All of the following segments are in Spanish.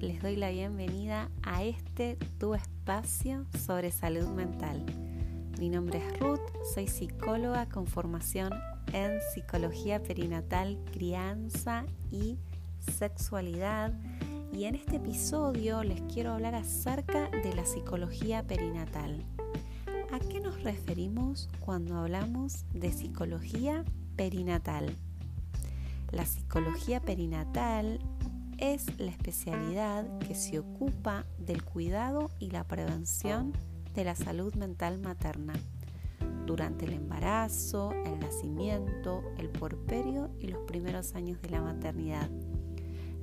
les doy la bienvenida a este tu espacio sobre salud mental. Mi nombre es Ruth, soy psicóloga con formación en psicología perinatal, crianza y sexualidad. Y en este episodio les quiero hablar acerca de la psicología perinatal. ¿A qué nos referimos cuando hablamos de psicología perinatal? La psicología perinatal es la especialidad que se ocupa del cuidado y la prevención de la salud mental materna durante el embarazo, el nacimiento, el porperio y los primeros años de la maternidad.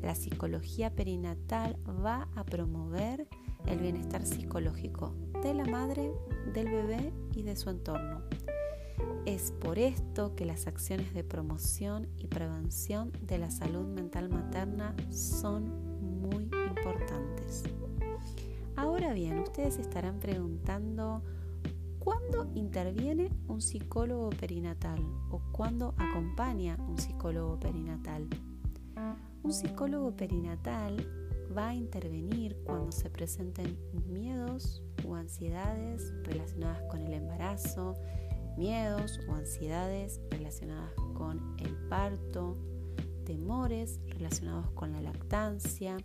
La psicología perinatal va a promover el bienestar psicológico de la madre, del bebé y de su entorno. Es por esto que las acciones de promoción y prevención de la salud mental materna son muy importantes. Ahora bien, ustedes estarán preguntando, ¿cuándo interviene un psicólogo perinatal o cuándo acompaña un psicólogo perinatal? Un psicólogo perinatal va a intervenir cuando se presenten miedos o ansiedades relacionadas con el embarazo, miedos o ansiedades relacionadas con el parto, temores relacionados con la lactancia,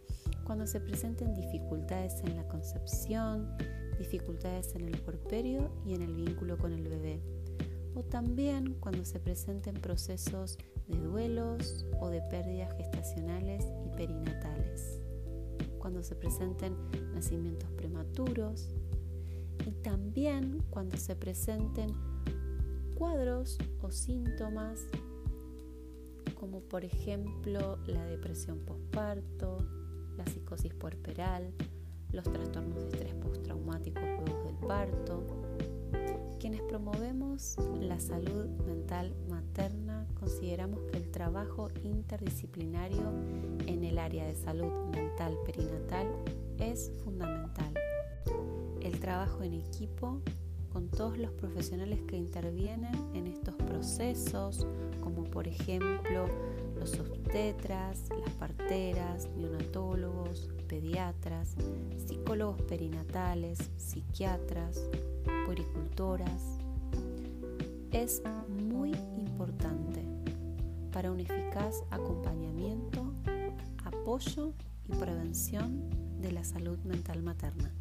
cuando se presenten dificultades en la concepción, dificultades en el porperio y en el vínculo con el bebé, o también cuando se presenten procesos de duelos o de pérdidas gestacionales y perinatales, cuando se presenten nacimientos prematuros. Y también cuando se presenten cuadros o síntomas como por ejemplo la depresión postparto, la psicosis puerperal, los trastornos de estrés postraumático luego del parto. Quienes promovemos la salud mental materna consideramos que el trabajo interdisciplinario en el área de salud mental perinatal es fundamental. El trabajo en equipo con todos los profesionales que intervienen en estos procesos, como por ejemplo los obstetras, las parteras, neonatólogos, pediatras, psicólogos perinatales, psiquiatras, puericultoras. Es muy importante para un eficaz acompañamiento, apoyo y prevención de la salud mental materna.